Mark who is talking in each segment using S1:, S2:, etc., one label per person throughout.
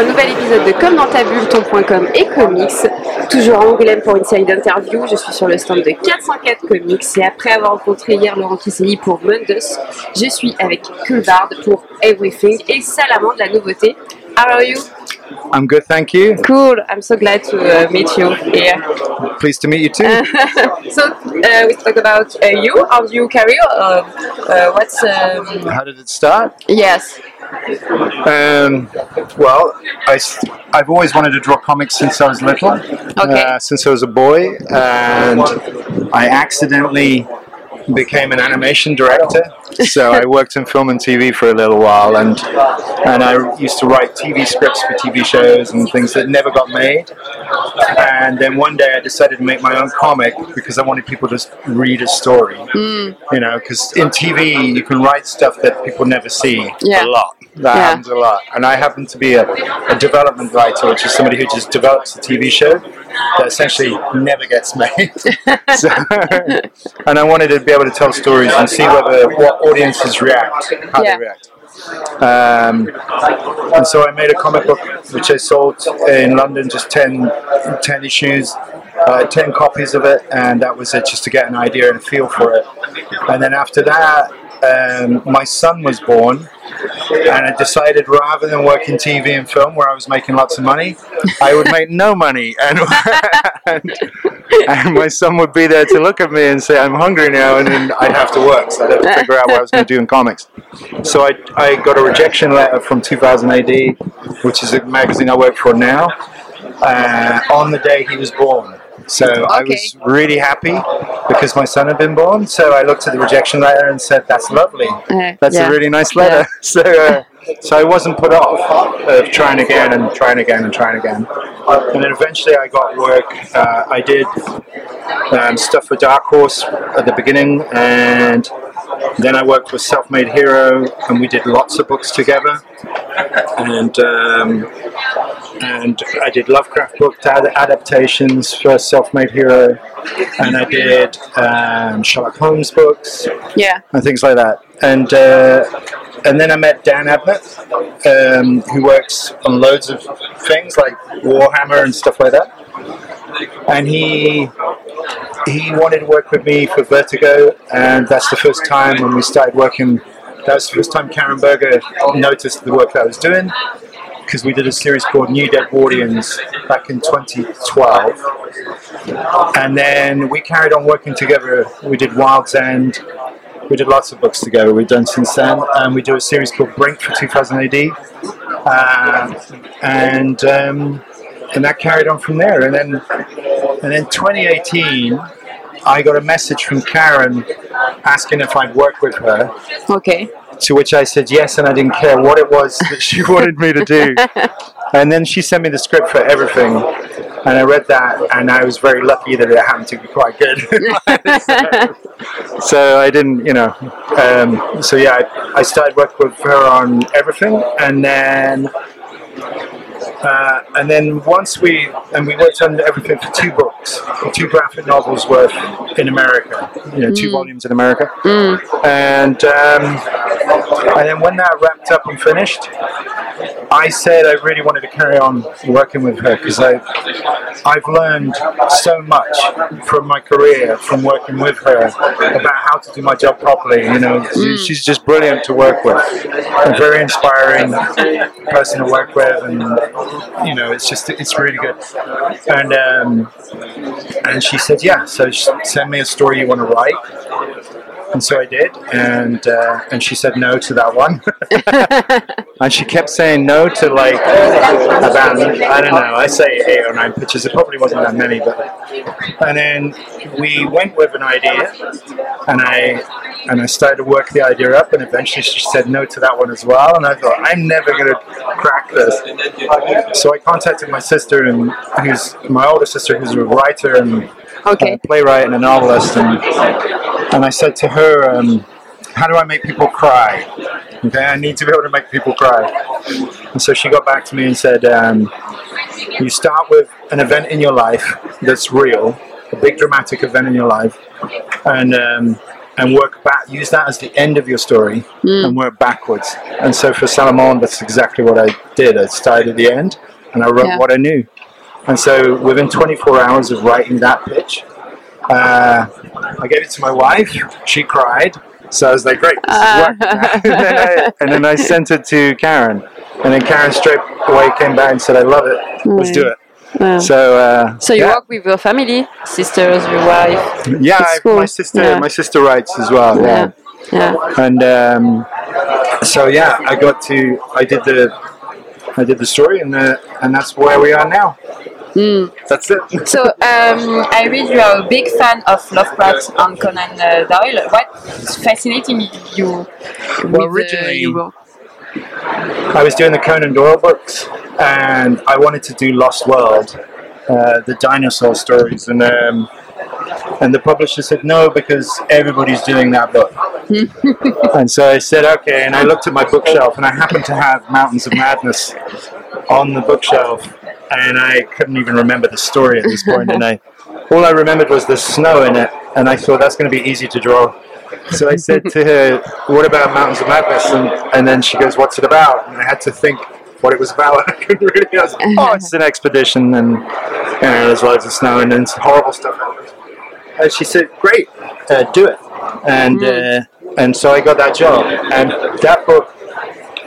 S1: un nouvel épisode de Comme dans ta bulle, ton.com et comics. Toujours à Angoulême pour une série d'interviews. Je suis sur le stand de 404 Comics et après avoir rencontré hier Laurent Kisselli pour Mundus, je suis avec Culvard pour Everything et Salamand de la nouveauté. How are you?
S2: I'm good, thank you.
S1: Cool. I'm so glad to uh, meet you here.
S2: Pleased to meet you too.
S1: so uh, we talk about uh, you, how you career. Uh, uh, what's um,
S2: How did it start?
S1: yes?
S2: Um, well, I, have always wanted to draw comics since I was little,
S1: Okay.
S2: uh, since I was a boy, and I accidentally became an animation director. So I worked in film and TV for a little while, and and I used to write TV scripts for TV shows and things that never got made. And then one day I decided to make my own comic because I wanted people to s- read a story. Hmm. You know, because in TV you can write stuff that people never see
S1: Yeah.
S2: a lot. That
S1: Yeah.
S2: happens a lot. And I happen to be a, a development writer, which is somebody who just develops a TV show that essentially never gets made. so, and I wanted to be able to tell stories and see whether what audiences react, how
S1: Yeah.
S2: they react. Um, and so I made a comic book which I sold in London, just 10, 10 issues, uh, 10 copies of it, and that was it, just to get an idea and a feel for it. And then after that, um, my son was born, and I decided rather than work in TV and film where I was making lots of money, I would make no money, and, and, and my son would be there to look at me and say, "I'm hungry now," and then I'd have to work, so I'd have to figure out what I was going to do in comics. So I, I got a rejection letter from 2000 AD, which is a magazine I work for now, uh, on the day he was born. So I was really happy because my son had been born. So I looked at the rejection letter and said, "That's lovely.
S1: Uh,
S2: That's
S1: yeah.
S2: a really nice letter." So, uh, so I wasn't put off of trying again and trying again and trying again. And then eventually I got work. Uh, I did um, stuff for Dark Horse at the beginning, and then I worked with Self Made Hero, and we did lots of books together. And um, and I did Lovecraft book ad- adaptations for Self Made Hero, and I did um, Sherlock Holmes books
S1: Yeah.
S2: and things like that. And uh, and then I met Dan Abnett, um, who works on loads of things like Warhammer and stuff like that. And he he wanted to work with me for Vertigo, and that's the first time when we started working. That was the first time Karen Berger noticed the work that I was doing because we did a series called New Deadwardians back in 2012. And then we carried on working together. We did Wild's End. We did lots of books together. We've done since then. And we do a series called Brink for 2000 AD. Um, and um, and that carried on from there. And then and then 2018, I got a message from Karen asking if I'd work with her.
S1: Okay.
S2: To which I said yes, and I didn't care what it was that she wanted me to do. And then she sent me the script for everything, and I read that, and I was very lucky that it happened to be quite good. so, so I didn't, you know. Um, so yeah, I, I started working with her on everything, and then. Uh, and then once we and we worked on everything for two books, two graphic novels worth in America, you know, two volumes in America, and um, and then when that wrapped up and finished, I said I really wanted to carry on working with her because I I've learned so much from my career from working with her about how to do my job properly. You know, she- she's just brilliant to work with, a very inspiring person to work with, and you know, it's just it's really good. And um, and she said, yeah, so send me a story you want to write. And so I did, and uh, and she said no to that one, and she kept saying no to like about I don't know, I say eight or nine pitches. It probably wasn't that many, but and then we went with an idea, and I and I started to work the idea up, and eventually she said no to that one as well, and I thought I'm never gonna crack this. So I contacted my sister, and who's my older sister, who's a writer and
S1: Okay.
S2: a playwright and a novelist, and and I said to her, um, "How do I make people cry? Okay, I need to be able to make people cry." And so she got back to me and said, um, "You start with an event in your life that's real, a big dramatic event in your life, and um, and work back. Use that as the end of your story
S1: Hmm.
S2: and work backwards. And so for Salomon, that's exactly what I did. I started at the end and I wrote
S1: Yeah.
S2: what I knew. And so within 24 hours of writing that pitch, uh, I gave it to my wife. She cried. So I was like, great, this is working. and, then I, and then I sent it to Karen. And then Karen straight away came back and said, I love it. Let's do it.
S1: Yeah.
S2: So, uh,
S1: So you
S2: yeah,
S1: work with your family, sisters, your wife.
S2: yeah. I-
S1: cool.
S2: My sister,
S1: Yeah.
S2: my sister writes as well.
S1: Yeah.
S2: Yeah.
S1: Yeah.
S2: And um, so yeah, I got to, I did the, I did the story, and uh, and that's where we are now.
S1: Mm.
S2: That's it.
S1: So um, I read you are a big fan of Lovecraft and Conan uh, Doyle. What's fascinating you with uh,
S2: originally-
S1: your work?
S2: I was doing the Conan Doyle books, and I wanted to do Lost World, uh, the dinosaur stories, and um, and the publisher said no because everybody's doing that book. Hmm. and so I said okay, and I looked at my bookshelf, and I happened to have Mountains of Madness on the bookshelf, and I couldn't even remember the story at this point. and I all I remembered was the snow in it, and I thought that's going to be easy to draw. So I said to her, "What about Mountains of Madness?" And, and then she goes, "What's it about?" And I had to think what it was about. I couldn't really. I was like, "Oh, it's an expedition, and you know, there's loads of snow, and then some horrible stuff." Happens." And she said, "Great, uh, do it." And uh, and so I got that job, and that book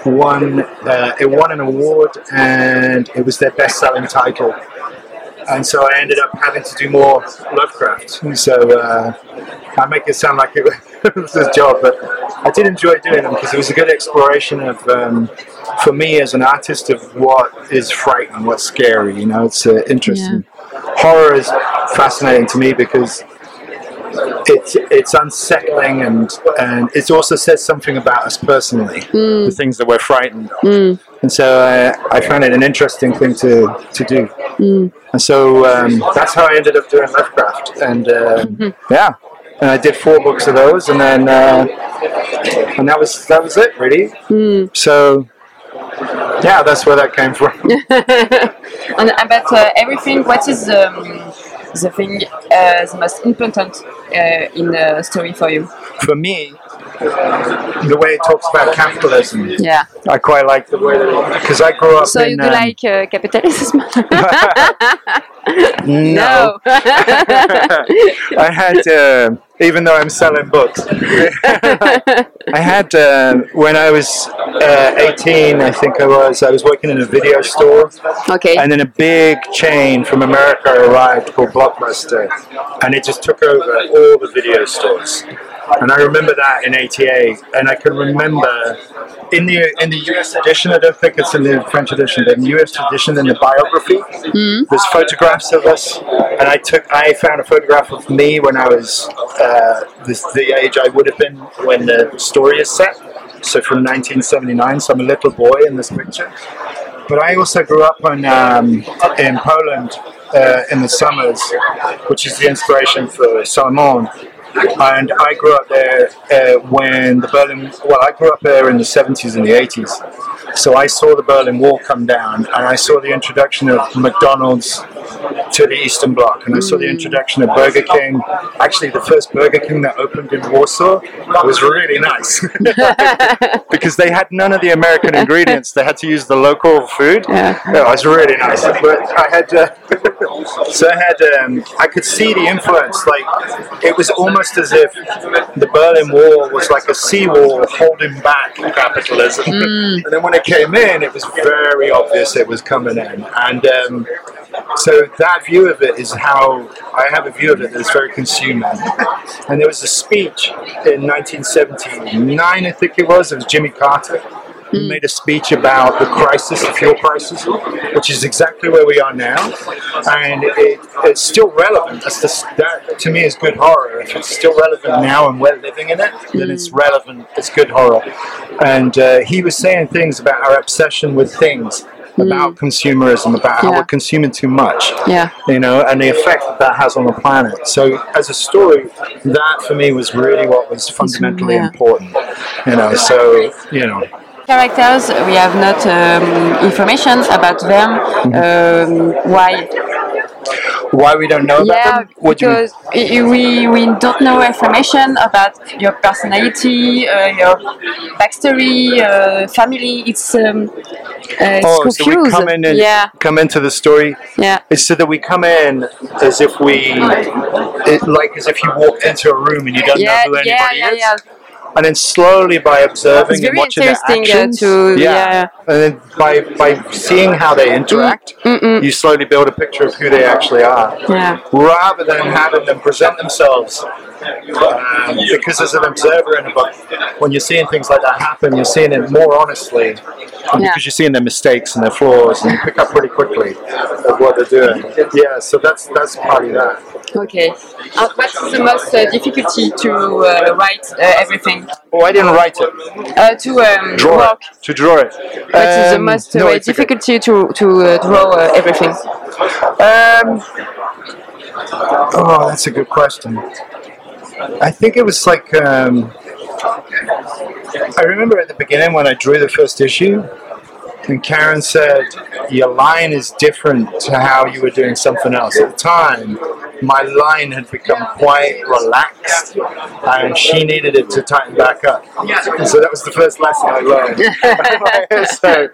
S2: won. Uh, it won an award, and it was their best-selling title and so I ended up having to do more Lovecraft. So uh, I make it sound like it was a job, but I did enjoy doing them because it was a good exploration of, um, for me as an artist, of what is frightening, what's scary. You know, it's uh, interesting. Horror is fascinating to me because it's it's unsettling and and it also says something about us personally, the things that we're frightened of. And so uh, I found it an interesting thing to, to do. And so um, that's how I ended up doing Lovecraft. And um, yeah, and I did four books of those, and then uh, and that was that was it really. So yeah, that's where that came from.
S1: and about uh, everything, what is um, the thing uh, the most important uh, in the story for you?
S2: For me, the way it talks about capitalism,
S1: Yeah.
S2: I quite like the way that because I grew up
S1: So
S2: in.
S1: you do
S2: um,
S1: like uh, capitalism?
S2: no. I had, uh, even though I'm selling books, I had, uh, when I was uh, 18, I think I was, I was working in a video store,
S1: okay.
S2: and then a big chain from America arrived called Blockbuster, and it just took over all the video stores. And I remember that in '88, and I can remember in the in the US edition. I don't think it's in the French edition, but in the US edition, in the biography, there's photographs of us, and I took I found a photograph of me when I was uh, this, the age I would have been when the story is set. So from 1979, so I'm a little boy in this picture. But I also grew up in, um, in Poland uh, in the summers, which is the inspiration for Salomon. And I grew up there uh, when the Berlin, well, I grew up there in the 70s and the 80s. So I saw the Berlin Wall come down and I saw the introduction of McDonald's to the Eastern Bloc. And I saw the introduction of Burger King. Actually, the first Burger King that opened in Warsaw was really nice because they had none of the American ingredients. They had to use the local food.
S1: Yeah.
S2: it was really nice. But I had, uh, so I had, um, I could see the influence. Like it was almost as if the Berlin Wall was like a seawall holding back capitalism. and then when it came in, it was very obvious it was coming in. And um, so that view of it is how I have a view of it that's very consumer. and there was a speech in 1979, I think it was, it was Jimmy Carter. Who made a speech about the crisis, the fuel crisis, which is exactly where we are now, and it, it's still relevant. That's the, that to me is good horror. If it's still relevant now and we're living in it, then it's relevant. It's good horror. And uh, he was saying things about our obsession with things, about consumerism, about how we're consuming too much
S1: yeah.
S2: you know, and the effect that that has on the planet. So, as a story, that for me was really what was fundamentally
S1: yeah.
S2: important, you know. So, you know,
S1: Characters, we have not um, information about them. Um, why?
S2: Why we don't know about
S1: yeah,
S2: them? What
S1: because we we don't know information about your personality, uh, your backstory, uh, family. It's um, uh, it's
S2: Oh, so we come in and
S1: yeah,
S2: come into the story.
S1: yeah,
S2: It's so that we come in as if we, it, like as if you walked into a room and you don't
S1: yeah,
S2: know who
S1: yeah,
S2: anybody
S1: yeah,
S2: is.
S1: yeah.
S2: And then slowly by observing
S1: It's
S2: and watching their
S1: uh,
S2: actions,
S1: to- yeah.
S2: and then by by seeing how they interact,
S1: Mm-mm.
S2: you slowly build a picture of who they actually are.
S1: Yeah.
S2: rather than having them present themselves. Um, because as an observer in a book, when you're seeing things like that happen, you're seeing it more honestly. and
S1: Yeah.
S2: Because you're seeing their mistakes and their flaws, and you pick up pretty quickly of what they're doing. Yeah, so that's that's part of that.
S1: Okay. And what is the most uh, difficulty to uh, write uh, everything?
S2: Oh, I didn't write it.
S1: Uh, to um,
S2: Draw
S1: work.
S2: it. To draw it.
S1: What is the
S2: Um,
S1: most
S2: no,
S1: uh,
S2: it's
S1: difficulty to to uh, draw uh, everything?
S2: Um, oh, that's a good question. I think it was like um, I remember at the beginning when I drew the first issue, and Karen said your line is different to how you were doing something else. At the time, my line had become quite relaxed, and she needed it to tighten back up. And so that was the first lesson I learned. so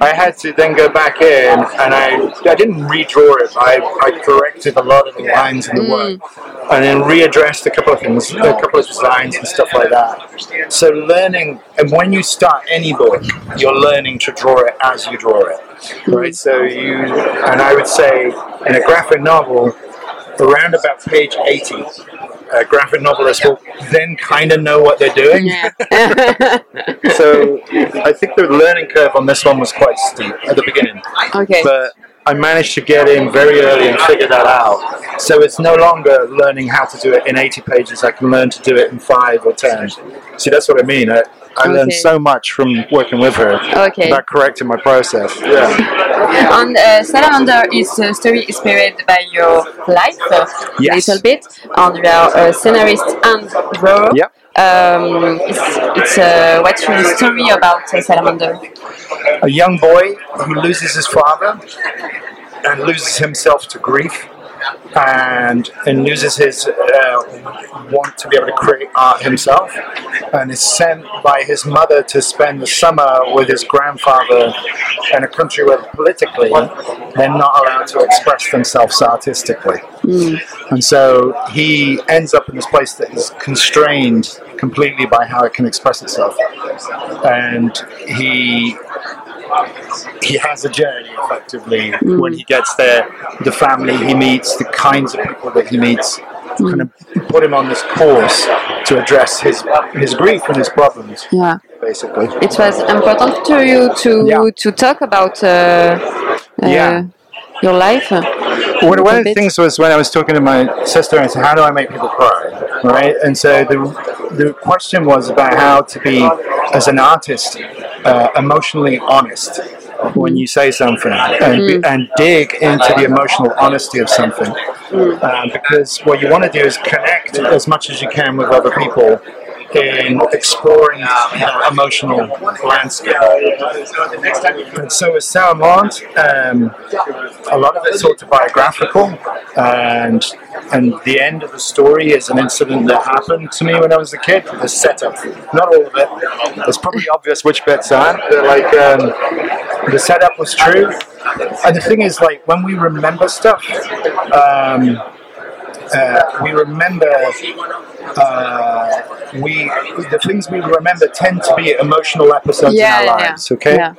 S2: I had to then go back in, and I I didn't redraw it. I, I corrected a lot of the lines in the work, mm. and then readdressed a couple of things, a couple of designs and stuff like that. So learning, and when you start any book, you're learning to draw it as you draw it, right? Mm. So you, and I would say in a graphic novel, around about page 80, a graphic novelist will then kind of know what they're doing.
S1: Yeah.
S2: So I think the learning curve on this one was quite steep at the beginning,
S1: okay.
S2: but I managed to get in very early and figure that out. So it's no longer learning how to do it in 80 pages. I can learn to do it in five or 10. See, that's what I mean. I, I learned so much from working with her
S1: Okay.
S2: about correcting my process. Yeah.
S1: And uh, Salamander is a story inspired by your life a
S2: Yes.
S1: little bit, and you are a scenarist and drawer.
S2: Yep.
S1: Um, it's it's uh, what's your story about uh, Salamander?
S2: a young boy who loses his father and loses himself to grief and and loses his uh, want to be able to create art himself. And is sent by his mother to spend the summer with his grandfather in a country where politically they're not allowed to express themselves artistically. And so he ends up in this place that is constrained completely by how it can express itself. And he he has a journey effectively when he gets there the family he meets the kinds of people that he meets kind of put him on this course to address his his grief and his problems
S1: Yeah.
S2: basically
S1: It was important to you to
S2: Yeah.
S1: to talk about uh, uh,
S2: Yeah.
S1: your life. uh,
S2: One, one of the things was when I was talking to my sister I said, "How do I make people cry?" Right, and so the the question was about how to be, as an artist, uh, emotionally honest when you say something and, be, and dig into the emotional honesty of something, um, because what you want to do is connect as much as you can with other people in exploring that emotional landscape. And so with Salamander, um, a lot of it's autobiographical, and and the end of the story is an incident that happened to me when I was a kid. The setup, not all of it. It's probably obvious which bits aren't, but like um, the setup was true. And the thing is, like when we remember stuff, um, uh, we remember uh, we the things we remember tend to be emotional episodes
S1: Yeah,
S2: in
S1: yeah,
S2: our
S1: yeah.
S2: lives. Okay,
S1: Yeah.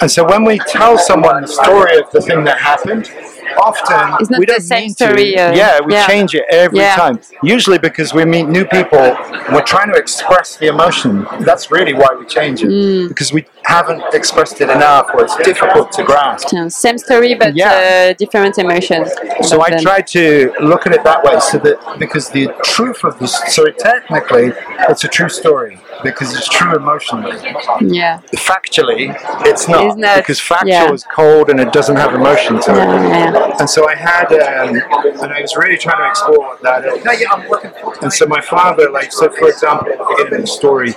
S2: and so when we tell someone the story of the thing that happened, often
S1: It's not
S2: we
S1: the
S2: don't
S1: same
S2: mean
S1: story,
S2: to.
S1: uh,
S2: yeah, we
S1: yeah.
S2: change it every
S1: Yeah.
S2: time. Usually because we meet new people, we're trying to express the emotion. That's really why we change it
S1: Mm.
S2: because we haven't expressed it enough, or it's difficult to grasp.
S1: Yeah, Same story, but uh, different emotions.
S2: So I
S1: then-
S2: try to look at it that way, so that because the truth of the story, technically, it's a true story because it's true emotionally.
S1: Yeah.
S2: Factually, it's not,
S1: It's not,
S2: because factual
S1: yeah.
S2: is cold and it doesn't have emotion to it.
S1: Yeah, yeah.
S2: And so I had, um, and I was really trying to explore that. And so my father, like, so for example, at the beginning of the story,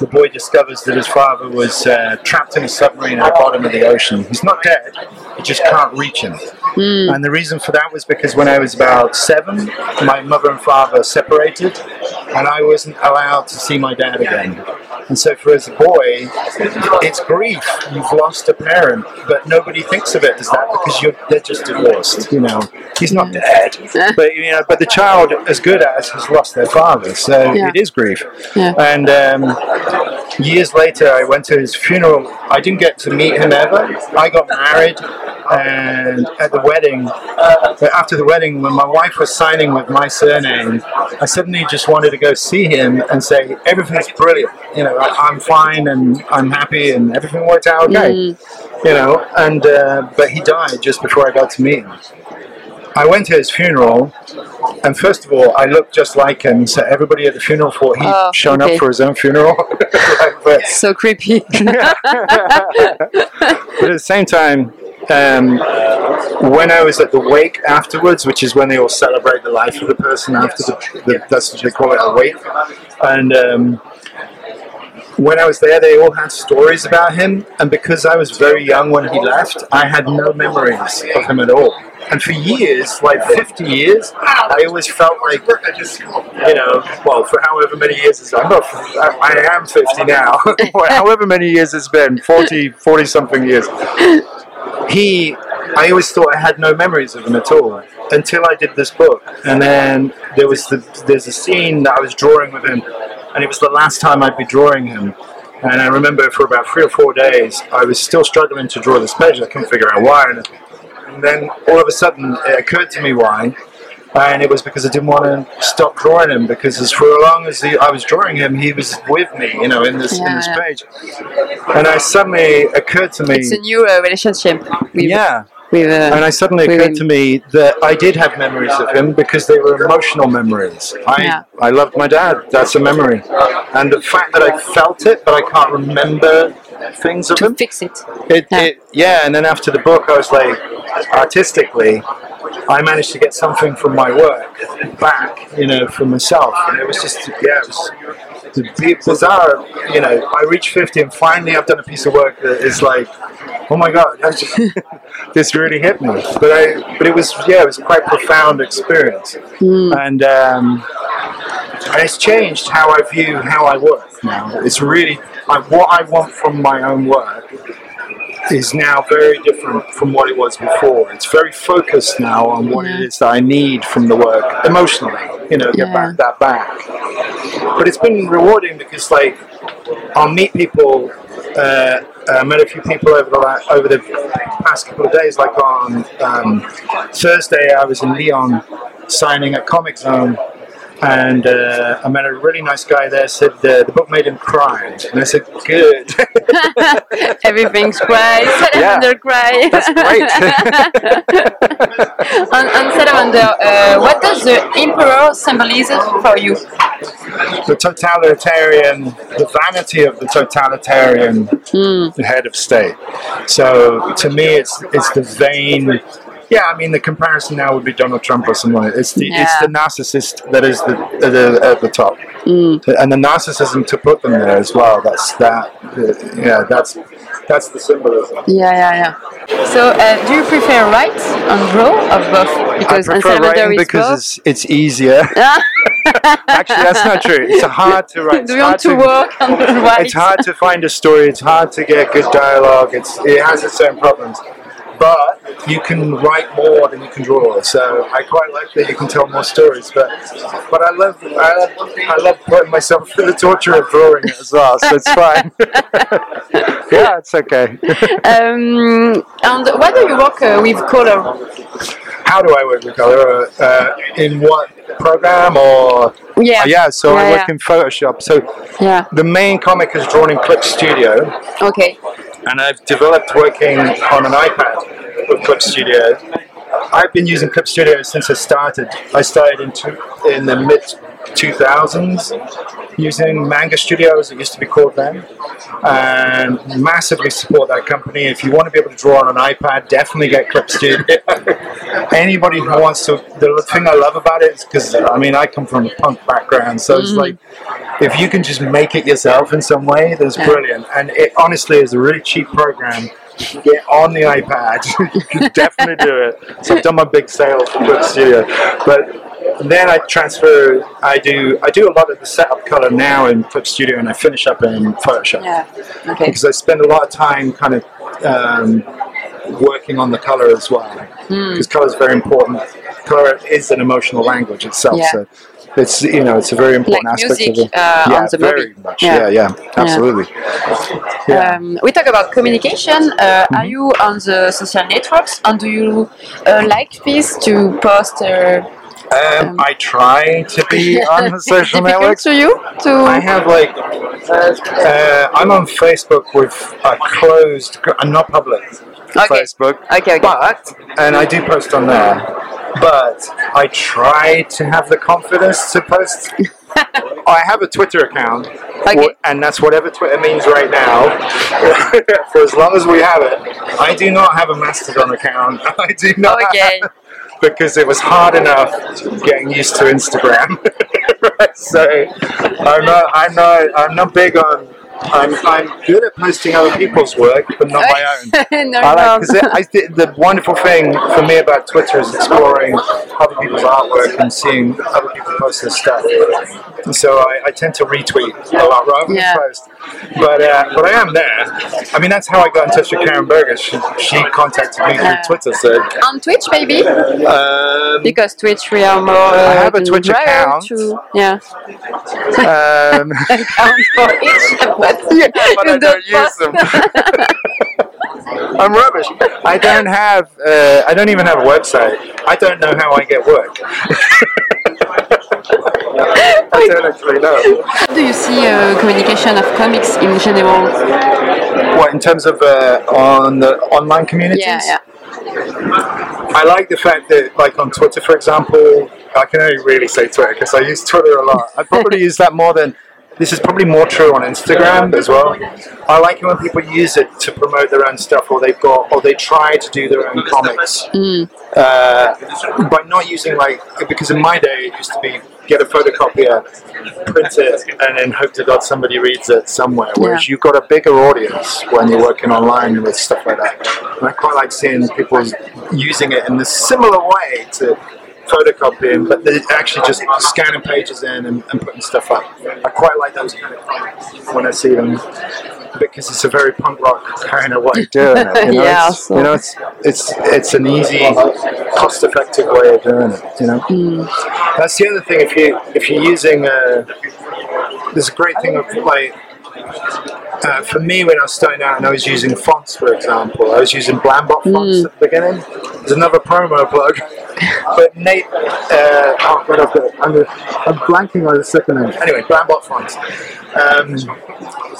S2: the boy discovers that his father was uh, trapped in a submarine at the bottom of the ocean. He's not dead, you just can't reach him. And the reason for that was because when I was about seven, my mother and father separated, and I wasn't allowed to see my dad again. And so, for as a boy, it's grief. You've lost a parent, but nobody thinks of it as that because you're they're just divorced. You know, he's not dead, but you know, but the child, as good as, has lost their father. So
S1: Yeah.
S2: it is grief.
S1: Yeah.
S2: And um, years later, I went to his funeral. I didn't get to meet him ever. I got married, and at the wedding, after the wedding, when my wife was signing with my surname, I suddenly just wanted to go see him and say everything's brilliant. You know, I, I'm fine and I'm happy and everything worked out okay. You know, and uh, but he died just before I got to meet him. I went to his funeral, and first of all, I looked just like him. So everybody at the funeral thought he'd
S1: Oh,
S2: shown
S1: okay.
S2: up for his own funeral. But,
S1: So creepy.
S2: but at the same time, um, when I was at the wake afterwards, which is when they all celebrate the life of the person after the, the that's what they call it a wake, and um, when I was there, they all had stories about him, and because I was very young when he left, I had no memories of him at all. And for years, like 50 years, I always felt like, you know, well, for however many years it's, I'm I, I am 50 now, however many years it's been, 40, 40 something years. He, I always thought I had no memories of him at all until I did this book. And then there was the, there's a scene that I was drawing with him, and it was the last time I'd be drawing him. And I remember for about three or four days, I was still struggling to draw this page. I couldn't figure out why. And, and then all of a sudden, it occurred to me why. And it was because I didn't want to stop drawing him because as for as long as he, I was drawing him, he was with me, you know, in this in this
S1: yeah.
S2: page. And I suddenly occurred to me,
S1: it's a new uh, relationship. With,
S2: yeah.
S1: With, uh,
S2: And I suddenly occurred
S1: him.
S2: to me that I did have memories of him because they were emotional memories. I
S1: Yeah.
S2: I loved my dad. That's a memory. And the fact that I felt it, but I can't remember things of
S1: to
S2: him.
S1: fix it.
S2: It,
S1: Yeah.
S2: it, yeah, and then after the book, I was like, artistically, I managed to get something from my work back, you know, for myself. And it was just, yeah, it was it's bizarre. You know, I reached 50 and finally I've done a piece of work that is like, oh my God, just- this really hit me. But I, but it was, yeah, it was quite profound experience. And, um, and it's changed how I view how I work now. It's really I, what I want from my own work is now very different from what it was before. It's very focused now on what it
S1: Yeah.
S2: is that I need from the work emotionally. You know, get
S1: Yeah.
S2: back that back. But it's been rewarding because like I'll meet people. Uh, I met a few people over the over the past couple of days. Like on um, Thursday, I was in Lyon signing at Comic Zone, and uh, I met a really nice guy there. Said uh, the book made him cry, and I said, "Good."
S1: Everything's great. Salamander cry.
S2: That's great.
S1: on, on Salamander, uh, what does the emperor symbolize for you?
S2: the totalitarian, the vanity of the totalitarian head of state. So to me, it's it's the vain. Yeah, I mean the comparison now would be Donald Trump or someone. It's the it's the narcissist that is the, the at the top, and the narcissism to put them there as well. That's that. uh, yeah, that's that's the symbolism.
S1: Yeah, yeah, yeah. So, uh, do you prefer write and draw or both? Because
S2: I
S1: on
S2: prefer
S1: Salamander
S2: writing
S1: is
S2: because it's it's easier. Actually, that's not true. It's hard to write.
S1: do
S2: It's
S1: you want
S2: hard
S1: to work and write?
S2: it's hard to find a story. It's hard to get good dialogue. It's it has its own problems, but you can write more than you can draw. So I quite like that you can tell more stories. But but I love I love, I love putting myself through the torture of drawing it as well. So it's fine. yeah, it's okay.
S1: Um, and why do you work uh, with color?
S2: How do I work with color? Uh, in what program or?
S1: Yeah.
S2: Yeah, so I work
S1: yeah.
S2: in Photoshop. So
S1: Yeah.
S2: the main comic is drawn in Clip Studio.
S1: Okay.
S2: And I've developed working on an iPad with Clip Studio. I've been using Clip Studio since I started. I started in two, in the mid 2000s using Manga Studio, as it used to be called then, and massively support that company. If you want to be able to draw on an iPad, definitely get Clip Studio. Anybody who wants to, the thing I love about it is because I mean I come from a punk background, so it's like if you can just make it yourself in some way, that's
S1: Yeah.
S2: brilliant. And it honestly is a really cheap program get on the iPad. you can definitely do it. So I've done my big sale for Clip Studio, but then I transfer. I do. I do a lot of the setup color now in Clip Studio, and I finish up in Photoshop
S1: Yeah. Okay.
S2: because I spend a lot of time kind of um, working on the color as well.
S1: Hmm.
S2: Because color is very important. Color is an emotional language itself.
S1: Yeah.
S2: So it's you know it's a very important
S1: Like
S2: aspect
S1: music
S2: of it.
S1: uh,
S2: yeah,
S1: on the
S2: very
S1: movie.
S2: much.
S1: Yeah.
S2: Yeah, yeah, absolutely. Yeah.
S1: Um, we talk about communication. Uh, Are you on the social networks, and do you uh, like this to post? Uh,
S2: Um, I try to be on the social networks.
S1: to you to?
S2: I have like, uh, I'm on Facebook with a closed, I'm not public
S1: Okay.
S2: Facebook,
S1: Okay, okay.
S2: but, and I do post on there, but I try to have the confidence to post. I have a Twitter account,
S1: Okay.
S2: and that's whatever Twitter means right now, for as long as we have it. I do not have a Mastodon account. I do not.
S1: Oh, okay.
S2: because it was hard enough getting used to Instagram. right, so I'm not, I'm not, I'm not big on. I'm, I'm good at posting other people's work, but not my own.
S1: no,
S2: I like I the wonderful thing for me about Twitter is exploring other people's artwork and seeing other people post their stuff. And so I, I tend to retweet a lot rather
S1: Yeah.
S2: than post. But uh, but I am there. I mean that's how I got in touch with Karen Berger. She, she contacted me through Twitter. So
S1: on Twitch, maybe
S2: um,
S1: because Twitch we are more. Uh,
S2: I have a Twitch account.
S1: To, yeah.
S2: um,
S1: account for each, but,
S2: yeah, but I don't use them. I'm rubbish. I don't have. Uh, I don't even have a website. I don't know how I get work. I don't actually know.
S1: How do you see uh, communication of comics in general?
S2: What in terms of uh, on the online communities?
S1: Yeah, yeah.
S2: I like the fact that, like on Twitter, for example, I can only really say Twitter because I use Twitter a lot. I probably use that more than. This is probably more true on Instagram as well. I like it when people use it to promote their own stuff, or they've got, or they try to do their own comics uh, by not using like because in my day it used to be get a photocopier, print it, and then hope to God somebody reads it somewhere. Whereas
S1: Yeah.
S2: you've got a bigger audience when you're working online with stuff like that. And I quite like seeing people using it in a similar way to photocopying, but they're actually just scanning pages in and, and putting stuff up. I quite like those kind of when I see them because it's a very punk rock kind of way of doing it. You know,
S1: Yeah,
S2: it's,
S1: so-
S2: you know, it's it's it's an easy, cost-effective way of doing it. You know, that's the other thing. If you if you're using, uh, there's a great thing of like. Uh, for me, when I was starting out and I was using fonts, for example, I was using Blambot fonts at the beginning. There's another promo plug. But Nate, uh, oh god, I've got, I'm, I'm blanking on the second name. Anyway, Blambot fonts. Um,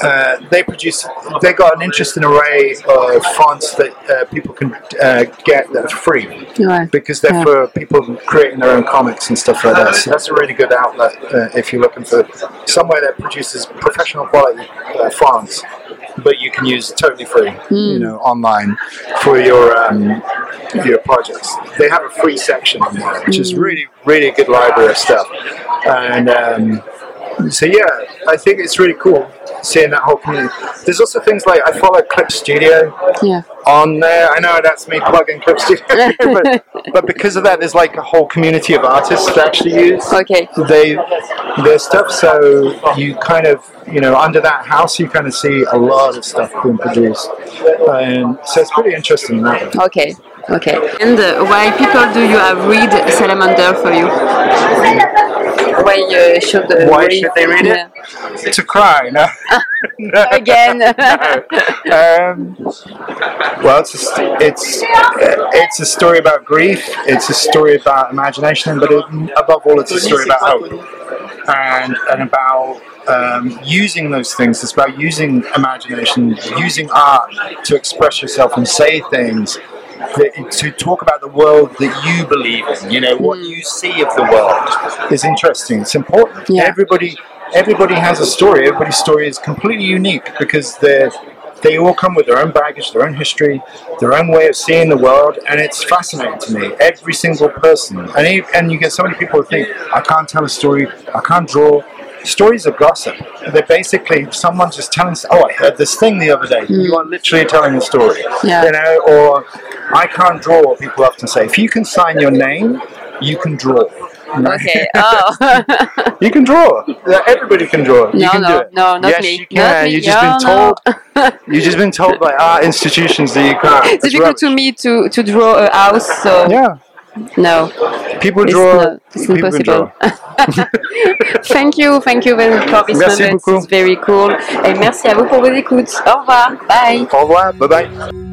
S2: uh, they produce, they got an interesting array of fonts that uh, people can uh, get that are free
S1: Ouais.
S2: because they're
S1: Yeah.
S2: for people creating their own comics and stuff like that. So that's a really good outlet uh, if you're looking for somewhere that produces professional quality uh, fonts, but you can use totally free, you know, online for your um, your projects. They have a free section on there, which is really really a good library of stuff, and. Um, so yeah, I think it's really cool seeing that whole community. There's also things like I follow Clip Studio,
S1: Yeah.
S2: on there. I know that's me plugging Clip Studio, but, but because of that, there's like a whole community of artists that actually use
S1: Okay.
S2: they their stuff. So you kind of you know under that house, you kind of see a lot of stuff being produced, and so it's pretty interesting. That way.
S1: Okay. Okay. And uh, why people do you have read Salamander for you? Why uh, should uh,
S2: Why
S1: read-
S2: should they read it?
S1: Yeah.
S2: To cry, no. No.
S1: Again.
S2: um, well, it's a, st- it's uh, it's a story about grief. It's a story about imagination, but it, above all, it's a story about hope and and about um, using those things. It's about using imagination, using art to express yourself and say things. That, to talk about the world that you believe in, you know, what hmm. you see of the world is interesting. It's important.
S1: Yeah.
S2: Everybody, everybody has a story. Everybody's story is completely unique because they're they all come with their own baggage, their own history, their own way of seeing the world, and it's fascinating to me. Every single person, and you, and you get so many people who think, I can't tell a story, I can't draw, stories of gossip. They're basically someone just telling. Oh, I heard this thing the other day. Hmm. You are literally telling a story.
S1: Yeah.
S2: You know, or I can't draw. People often say, if you can sign your name, you can draw.
S1: Okay. Oh.
S2: You can draw. Everybody can draw. you
S1: no,
S2: can
S1: no,
S2: do it.
S1: no, not
S2: yes,
S1: me.
S2: you
S1: Not
S2: can.
S1: me.
S2: You've just
S1: No,
S2: been
S1: no.
S2: told. You've just been told by our institutions that you can't.
S1: It's
S2: It's
S1: difficult to me to, to draw a house, so
S2: Yeah.
S1: no,
S2: People
S1: it's,
S2: draw.
S1: not, it's
S2: people can
S1: impossible.
S2: draw.
S1: thank you, thank you very much for this
S2: Merci
S1: moment.
S2: beaucoup.
S1: It's very cool. Et merci à vous pour vos écoutes. Au revoir. Bye.
S2: Au revoir. Bye bye.